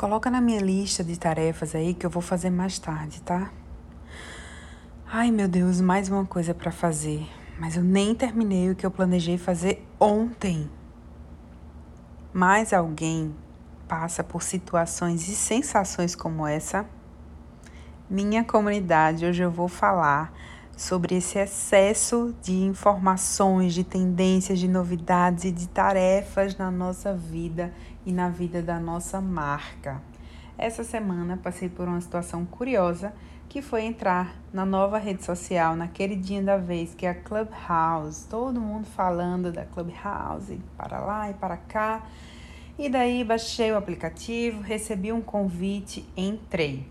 Coloca na minha lista de tarefas aí que eu vou fazer mais tarde, tá? Ai, meu Deus, mais uma coisa para fazer, mas eu nem terminei o que eu planejei fazer ontem. Mais alguém passa por situações e sensações como essa? Minha comunidade, hoje eu vou falar sobre esse excesso de informações, de tendências, de novidades e de tarefas na nossa vida e na vida da nossa marca. Essa semana passei por uma situação curiosa que foi entrar na nova rede social, na queridinha da vez, que é a Clubhouse. Todo mundo falando da Clubhouse, para lá e para cá. E daí baixei o aplicativo, recebi um convite, entrei.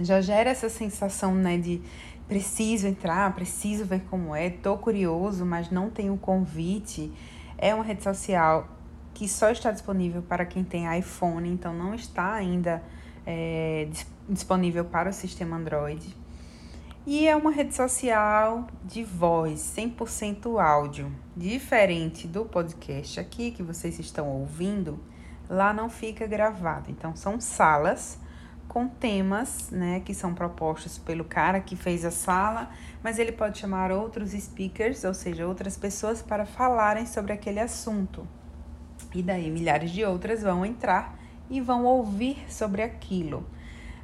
Já gera essa sensação, né, de preciso entrar, preciso ver como é, tô curioso, mas não tenho convite. É uma rede social que só está disponível para quem tem iPhone, então não está ainda é, disponível para o sistema Android. E é uma rede social de voz, 100% áudio. Diferente do podcast aqui que vocês estão ouvindo, lá não fica gravado. Então, são salas com temas, né, que são propostos pelo cara que fez a sala, mas ele pode chamar outros speakers, ou seja, outras pessoas para falarem sobre aquele assunto. E daí milhares de outras vão entrar e vão ouvir sobre aquilo.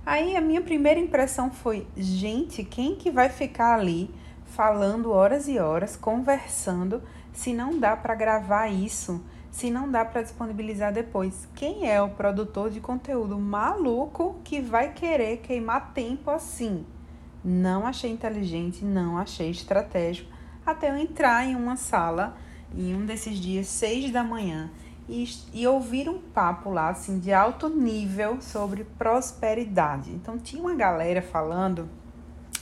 Aí a minha primeira impressão foi, gente, quem que vai ficar ali falando horas e horas, conversando, se não dá para gravar isso? Se não dá para disponibilizar depois. Quem é o produtor de conteúdo maluco que vai querer queimar tempo assim? Não achei inteligente, não achei estratégico, até eu entrar em uma sala em um desses dias, seis da manhã, e, e ouvir um papo lá, assim, de alto nível sobre prosperidade. Então, tinha uma galera falando,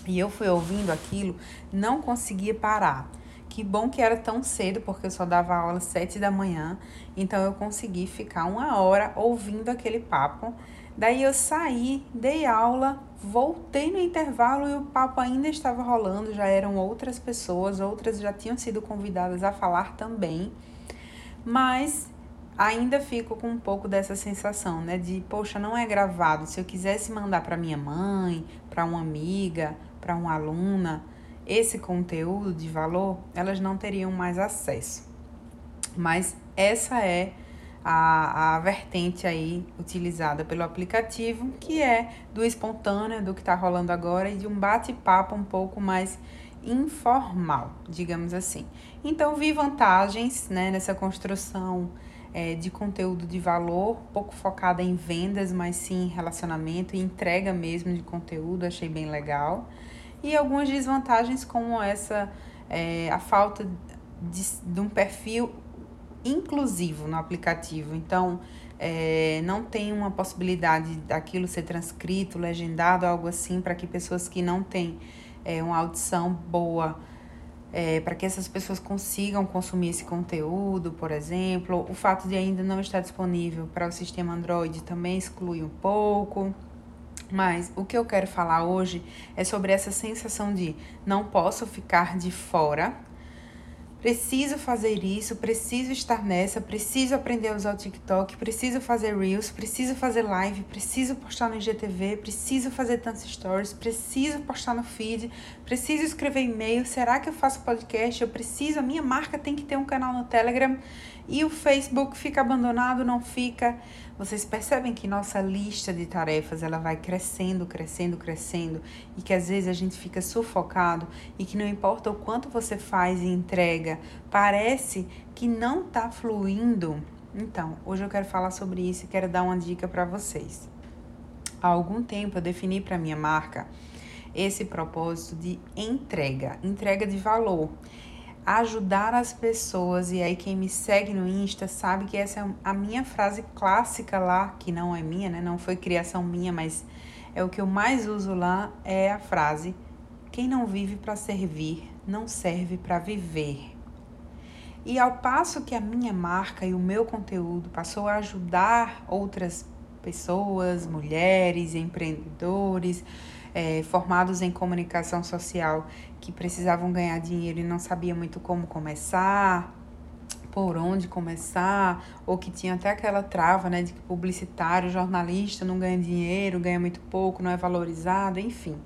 e eu fui ouvindo aquilo, não conseguia parar. Que bom que era tão cedo, porque eu só dava aula às sete da manhã, então eu consegui ficar uma hora ouvindo aquele papo. Daí eu saí, dei aula, voltei no intervalo e o papo ainda estava rolando, já eram outras pessoas, outras já tinham sido convidadas a falar também. Mas ainda fico com um pouco dessa sensação, né, de poxa, não é gravado. Se eu quisesse mandar para minha mãe, para uma amiga, para uma aluna, esse conteúdo de valor, elas não teriam mais acesso. Mas essa é a, a vertente aí utilizada pelo aplicativo, que é do espontâneo, do que está rolando agora e de um bate-papo um pouco mais informal, digamos assim. Então, vi vantagens né, nessa construção é, de conteúdo de valor, pouco focada em vendas, mas sim em relacionamento e entrega mesmo de conteúdo, achei bem legal e algumas desvantagens como essa é, a falta de, de, um perfil inclusivo no aplicativo. Então, é, não tem uma possibilidade daquilo ser transcrito, legendado, algo assim, para que pessoas que não têm é, uma audição boa, é, para que essas pessoas consigam consumir esse conteúdo, por exemplo. O fato de ainda não estar disponível para o sistema Android também exclui um pouco. Mas o que eu quero falar hoje é sobre essa sensação de não posso ficar de fora, preciso fazer isso, preciso estar nessa, preciso aprender a usar o TikTok, preciso fazer Reels, preciso fazer live, preciso postar no IGTV, preciso fazer tantos stories, preciso postar no feed, preciso escrever e-mail, será que eu faço podcast? Eu preciso, a minha marca tem que ter um canal no Telegram e o Facebook fica abandonado, não fica. Vocês percebem que nossa lista de tarefas ela vai crescendo, crescendo, crescendo e que às vezes a gente fica sufocado e que não importa o quanto você faz e entrega, parece que não está fluindo. Então, hoje eu quero falar sobre isso e quero dar uma dica para vocês. Há algum tempo eu defini para minha marca esse propósito de entrega, entrega de valor ajudar as pessoas. E aí, quem me segue no Insta sabe que essa é a minha frase clássica lá, que não é minha, né? Não foi criação minha, mas é o que eu mais uso lá: é a frase: quem não vive para servir, não serve para viver. E ao passo que a minha marca e o meu conteúdo passou a ajudar outras pessoas, mulheres, empreendedores, é, formados em comunicação social que precisavam ganhar dinheiro e não sabiam muito como começar, por onde começar, ou que tinha até aquela trava, né, de que publicitário, jornalista não ganha dinheiro, ganha muito pouco, não é valorizado, enfim.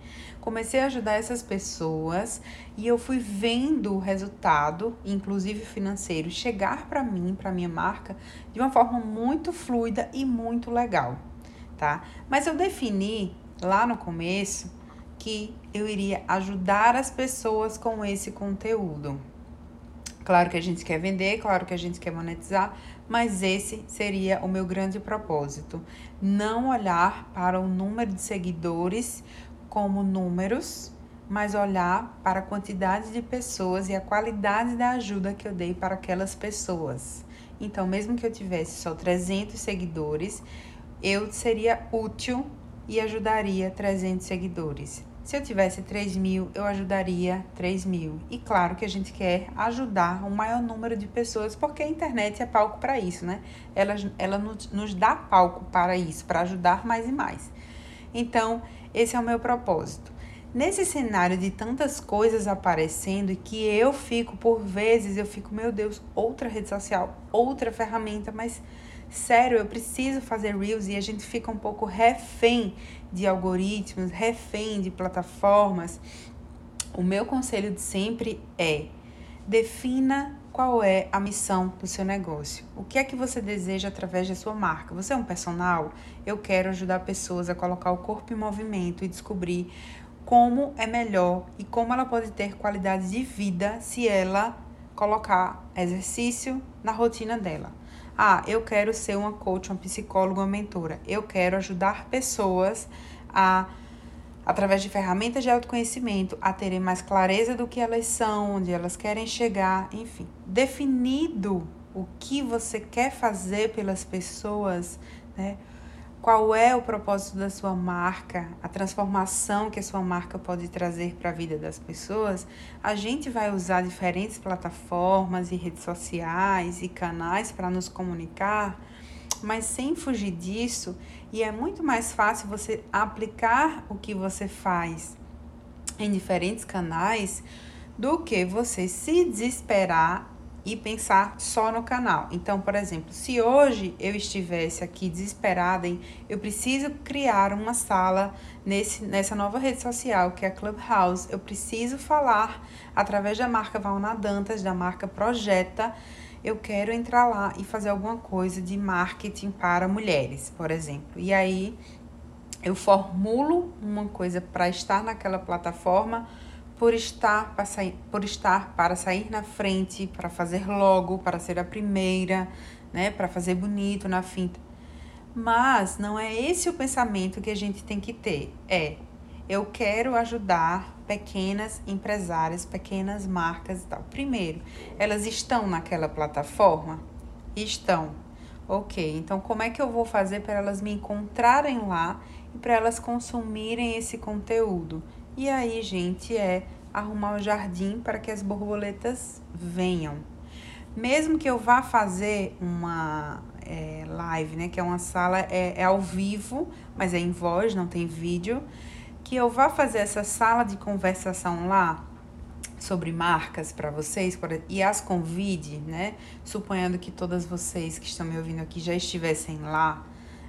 Comecei a ajudar essas pessoas e eu fui vendo o resultado, inclusive financeiro, chegar para mim, para minha marca, de uma forma muito fluida e muito legal, tá? Mas eu defini lá no começo que eu iria ajudar as pessoas com esse conteúdo. Claro que a gente quer vender, claro que a gente quer monetizar, mas esse seria o meu grande propósito. Não olhar para o número de seguidores como números, mas olhar para a quantidade de pessoas e a qualidade da ajuda que eu dei para aquelas pessoas. Então, mesmo que eu tivesse só 300 seguidores, eu seria útil e ajudaria 300 seguidores. Se eu tivesse 3 mil, eu ajudaria 3 mil. E claro que a gente quer ajudar o maior número de pessoas, porque a internet é palco para isso, né? Ela, ela nos, nos dá palco para isso, para ajudar mais e mais. Então, esse é o meu propósito. Nesse cenário de tantas coisas aparecendo e que eu fico, por vezes, eu fico, meu Deus, outra rede social, outra ferramenta, mas sério, eu preciso fazer Reels e a gente fica um pouco refém de algoritmos, refém de plataformas. O meu conselho de sempre é: defina qual é a missão do seu negócio. O que é que você deseja através da sua marca? Você é um personal? Eu quero ajudar pessoas a colocar o corpo em movimento e descobrir como é melhor e como ela pode ter qualidade de vida se ela colocar exercício na rotina dela. Ah, eu quero ser uma coach, uma psicóloga, uma mentora. Eu quero ajudar pessoas a através de ferramentas de autoconhecimento, a terem mais clareza do que elas são, onde elas querem chegar, enfim. Definido o que você quer fazer pelas pessoas, né? Qual é o propósito da sua marca, a transformação que a sua marca pode trazer para a vida das pessoas, a gente vai usar diferentes plataformas e redes sociais e canais para nos comunicar mas sem fugir disso, e é muito mais fácil você aplicar o que você faz em diferentes canais do que você se desesperar e pensar só no canal. Então, por exemplo, se hoje eu estivesse aqui desesperada em eu preciso criar uma sala nesse, nessa nova rede social que é a Clubhouse, eu preciso falar através da marca Valna Dantas, da marca Projeta, eu quero entrar lá e fazer alguma coisa de marketing para mulheres, por exemplo. E aí eu formulo uma coisa para estar naquela plataforma por estar para sair, por estar para sair na frente, para fazer logo, para ser a primeira, né, para fazer bonito na finta. Mas não é esse o pensamento que a gente tem que ter. É eu quero ajudar pequenas empresárias, pequenas marcas e tal. Primeiro, elas estão naquela plataforma? Estão. Ok, então como é que eu vou fazer para elas me encontrarem lá e para elas consumirem esse conteúdo? E aí, gente, é arrumar o jardim para que as borboletas venham. Mesmo que eu vá fazer uma é, live, né, que é uma sala, é, é ao vivo, mas é em voz, não tem vídeo que eu vá fazer essa sala de conversação lá sobre marcas para vocês e as convide, né? Suponhando que todas vocês que estão me ouvindo aqui já estivessem lá,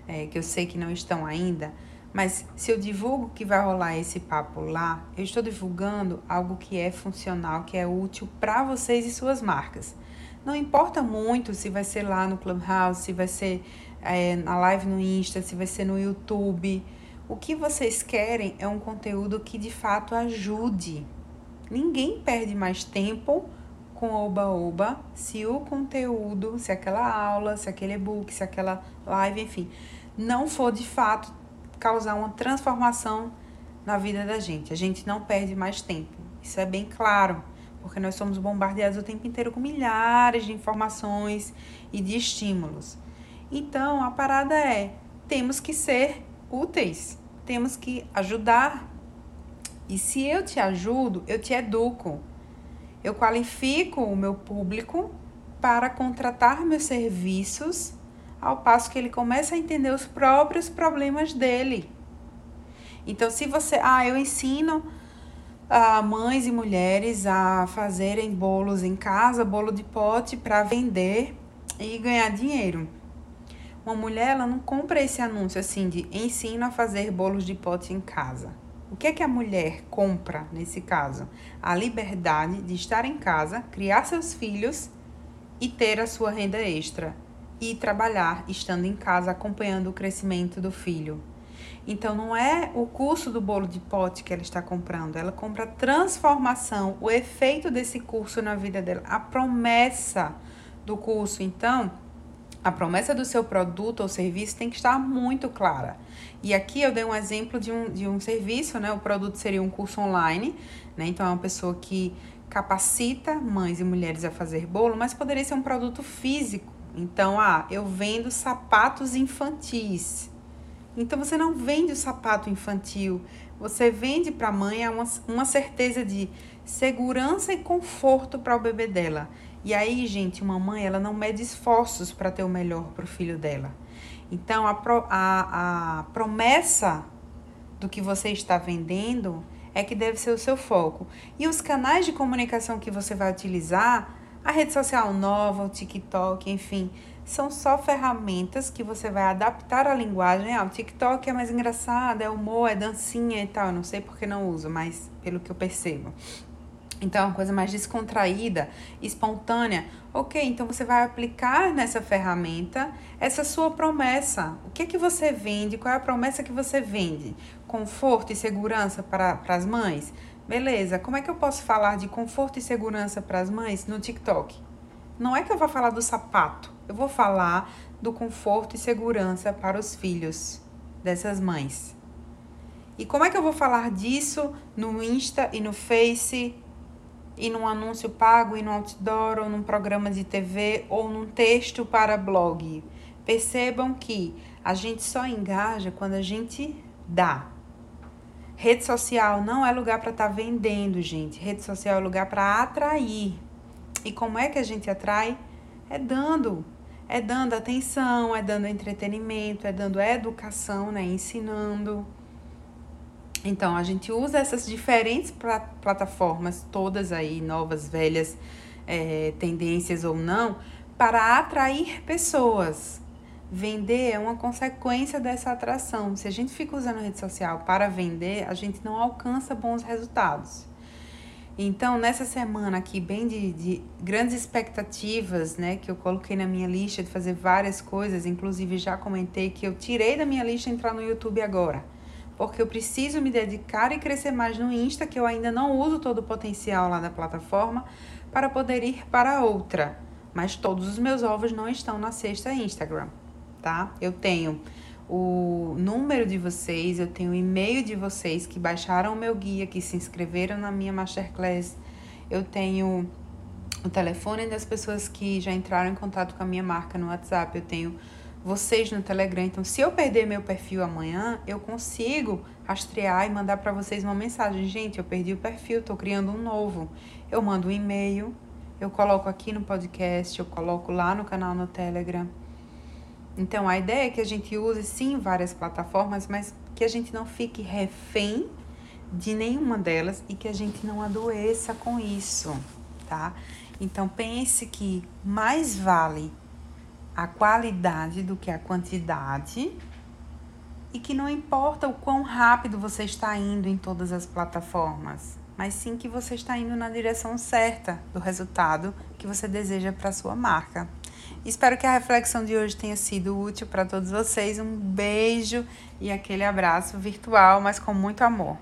é, que eu sei que não estão ainda, mas se eu divulgo que vai rolar esse papo lá, eu estou divulgando algo que é funcional, que é útil para vocês e suas marcas. Não importa muito se vai ser lá no Clubhouse, se vai ser é, na live no Insta, se vai ser no YouTube o que vocês querem é um conteúdo que de fato ajude. Ninguém perde mais tempo com oba-oba se o conteúdo, se aquela aula, se aquele e-book, se aquela live, enfim, não for de fato causar uma transformação na vida da gente. A gente não perde mais tempo. Isso é bem claro, porque nós somos bombardeados o tempo inteiro com milhares de informações e de estímulos. Então, a parada é: temos que ser úteis temos que ajudar. E se eu te ajudo, eu te educo. Eu qualifico o meu público para contratar meus serviços, ao passo que ele começa a entender os próprios problemas dele. Então, se você, ah, eu ensino uh, mães e mulheres a fazerem bolos em casa, bolo de pote para vender e ganhar dinheiro. Uma mulher ela não compra esse anúncio assim de ensino a fazer bolos de pote em casa. O que é que a mulher compra nesse caso? A liberdade de estar em casa, criar seus filhos e ter a sua renda extra e trabalhar estando em casa acompanhando o crescimento do filho. Então não é o curso do bolo de pote que ela está comprando, ela compra a transformação, o efeito desse curso na vida dela, a promessa do curso. Então, a promessa do seu produto ou serviço tem que estar muito clara. E aqui eu dei um exemplo de um, de um serviço, né? O produto seria um curso online, né? Então é uma pessoa que capacita mães e mulheres a fazer bolo, mas poderia ser um produto físico. Então, ah, eu vendo sapatos infantis. Então você não vende o sapato infantil, você vende para a mãe uma, uma certeza de segurança e conforto para o bebê dela. E aí, gente, uma mãe ela não mede esforços para ter o melhor para o filho dela. Então a, pro, a, a promessa do que você está vendendo é que deve ser o seu foco. E os canais de comunicação que você vai utilizar, a rede social nova, o TikTok, enfim, são só ferramentas que você vai adaptar a linguagem. Ah, o TikTok é mais engraçado, é humor, é dancinha e tal. Eu não sei porque não uso, mas pelo que eu percebo. Então, é uma coisa mais descontraída, espontânea. Ok, então você vai aplicar nessa ferramenta essa sua promessa. O que é que você vende? Qual é a promessa que você vende? Conforto e segurança para, para as mães? Beleza, como é que eu posso falar de conforto e segurança para as mães no TikTok? Não é que eu vou falar do sapato, eu vou falar do conforto e segurança para os filhos dessas mães. E como é que eu vou falar disso no Insta e no Face e num anúncio pago e no outdoor ou num programa de TV ou num texto para blog? Percebam que a gente só engaja quando a gente dá. Rede social não é lugar para estar tá vendendo, gente. Rede social é lugar para atrair. E como é que a gente atrai? É dando. É dando atenção, é dando entretenimento, é dando educação, né? Ensinando. Então, a gente usa essas diferentes plataformas, todas aí, novas, velhas, é, tendências ou não, para atrair pessoas. Vender é uma consequência dessa atração. Se a gente fica usando a rede social para vender, a gente não alcança bons resultados. Então, nessa semana aqui, bem de, de, grandes expectativas, né, que eu coloquei na minha lista de fazer várias coisas, inclusive já comentei que eu tirei da minha lista entrar no YouTube agora, porque eu preciso me dedicar e crescer mais no Insta, que eu ainda não uso todo o potencial lá da plataforma, para poder ir para outra. Mas todos os meus ovos não estão na cesta Instagram, tá? Eu tenho o número de vocês, eu tenho o e-mail de vocês que baixaram o meu guia, que se inscreveram na minha masterclass. Eu tenho o telefone das pessoas que já entraram em contato com a minha marca no WhatsApp. Eu tenho vocês no Telegram. Então, se eu perder meu perfil amanhã, eu consigo rastrear e mandar para vocês uma mensagem. Gente, eu perdi o perfil, estou criando um novo. Eu mando um e-mail, eu coloco aqui no podcast, eu coloco lá no canal no Telegram. Então, a ideia é que a gente use sim várias plataformas, mas que a gente não fique refém de nenhuma delas e que a gente não adoeça com isso, tá? Então, pense que mais vale a qualidade do que a quantidade e que não importa o quão rápido você está indo em todas as plataformas, mas sim que você está indo na direção certa do resultado que você deseja para sua marca. Espero que a reflexão de hoje tenha sido útil para todos vocês. Um beijo e aquele abraço virtual, mas com muito amor.